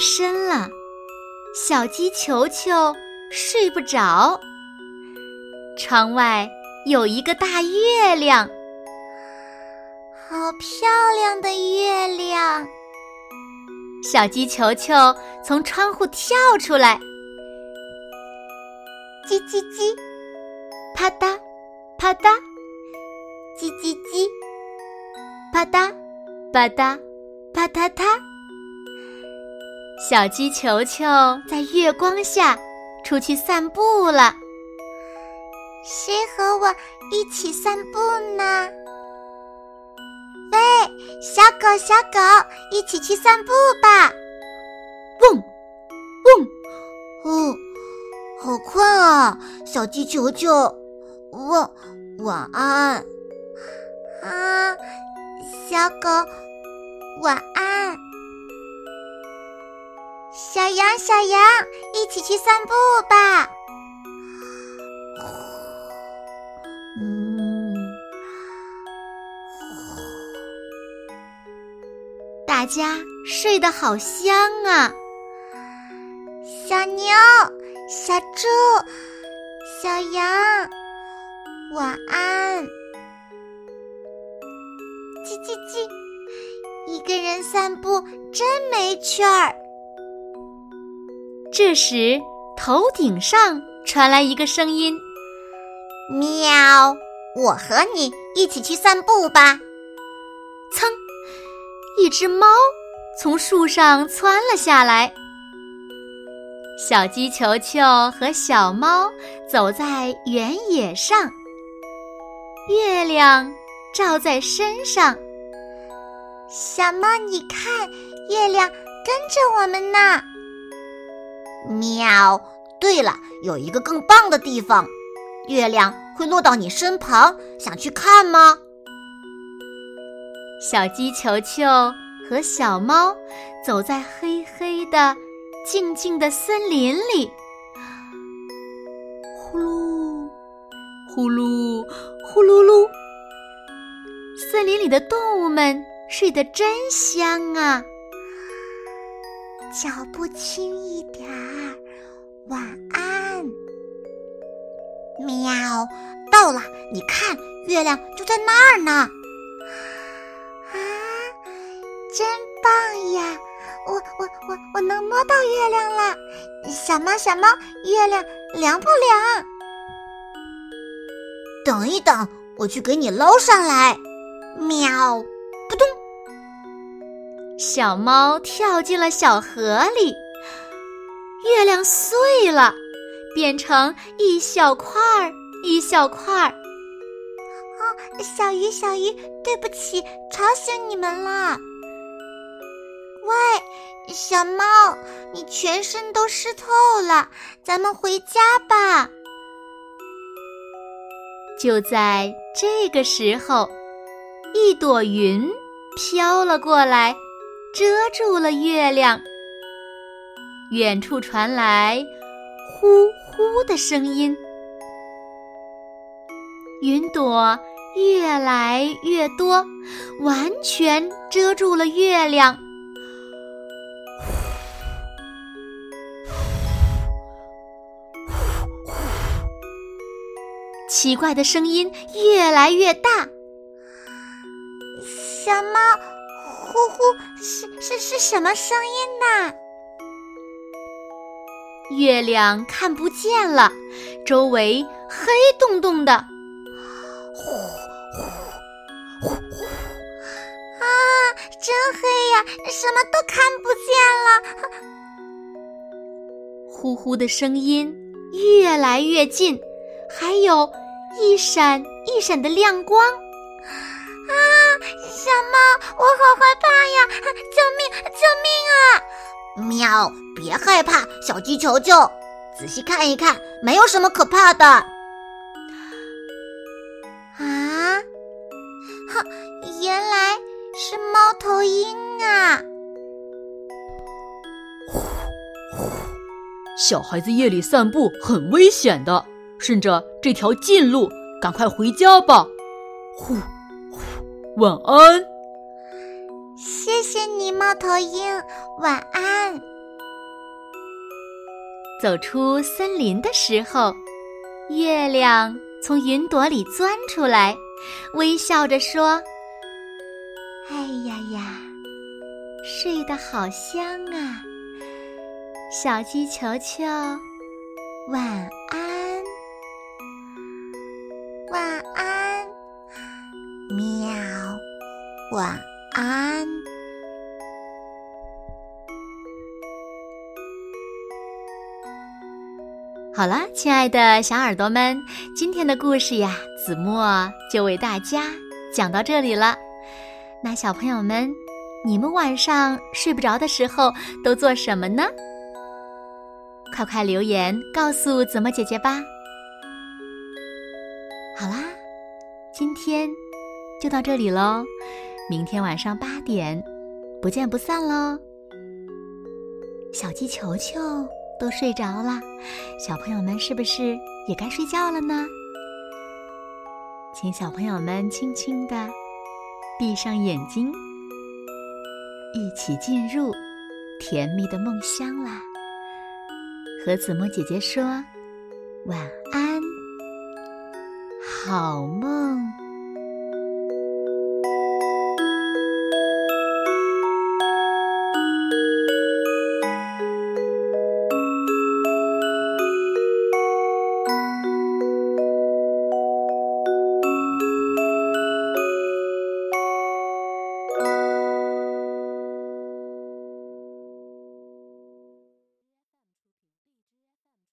深了，小鸡球球睡不着。窗外有一个大月亮，好漂亮的月亮！小鸡球球从窗户跳出来，叽叽叽，啪嗒。啪嗒，叽叽叽，啪嗒。啪嗒。啪嗒嗒。小鸡球球在月光下出去散步了。谁和我一起散步呢？喂，小狗，小狗，一起去散步吧！嗡，嗡，哦，好困啊，小鸡球球，晚晚安。啊，小狗，晚安。小羊，小羊，一起去散步吧。大家睡得好香啊。小牛，小猪，小羊，晚安。叽叽叽，一个人散步真没趣儿。这时，头顶上传来一个声音：“喵，我和你一起去散步吧。”噌，一只猫从树上窜了下来。小鸡球球和小猫走在原野上，月亮照在身上。小猫，你看，月亮跟着我们呢。喵！对了，有一个更棒的地方，月亮会落到你身旁，想去看吗？小鸡球球和小猫走在黑黑的、静静的森林里，呼噜呼噜呼噜噜，森林里的动物们睡得真香啊！脚步轻一点儿，晚安。喵，到了，你看，月亮就在那儿呢。啊，真棒呀！我我我我能摸到月亮了。小猫小猫，月亮凉不凉？等一等，我去给你捞上来。喵。小猫跳进了小河里，月亮碎了，变成一小块儿一小块儿。哦，小鱼小鱼，对不起，吵醒你们了。喂，小猫，你全身都湿透了，咱们回家吧。就在这个时候，一朵云飘了过来。遮住了月亮。远处传来呼呼的声音，云朵越来越多，完全遮住了月亮。奇怪的声音越来越大，小猫。呼呼，是是是什么声音呢？月亮看不见了，周围黑洞洞的。呼呼呼呼，啊，真黑呀，什么都看不见了。呼呼的声音越来越近，还有一闪一闪的亮光。啊，小猫，我好害怕呀！救命，救命啊！喵，别害怕，小鸡球球，仔细看一看，没有什么可怕的。啊，哈，原来是猫头鹰啊！呼呼，小孩子夜里散步很危险的，顺着这条近路，赶快回家吧。呼呼，晚安。谢谢你，猫头鹰，晚安。走出森林的时候，月亮从云朵里钻出来，微笑着说：“哎呀呀，睡得好香啊，小鸡球球，晚安，晚安。”好了，亲爱的小耳朵们，今天的故事呀，子墨就为大家讲到这里了。那小朋友们，你们晚上睡不着的时候都做什么呢？快快留言告诉子墨姐姐吧。好啦，今天就到这里喽，明天晚上八点，不见不散喽。小鸡球球。都睡着了，小朋友们是不是也该睡觉了呢？请小朋友们轻轻的闭上眼睛，一起进入甜蜜的梦乡啦！和子墨姐姐说晚安，好梦。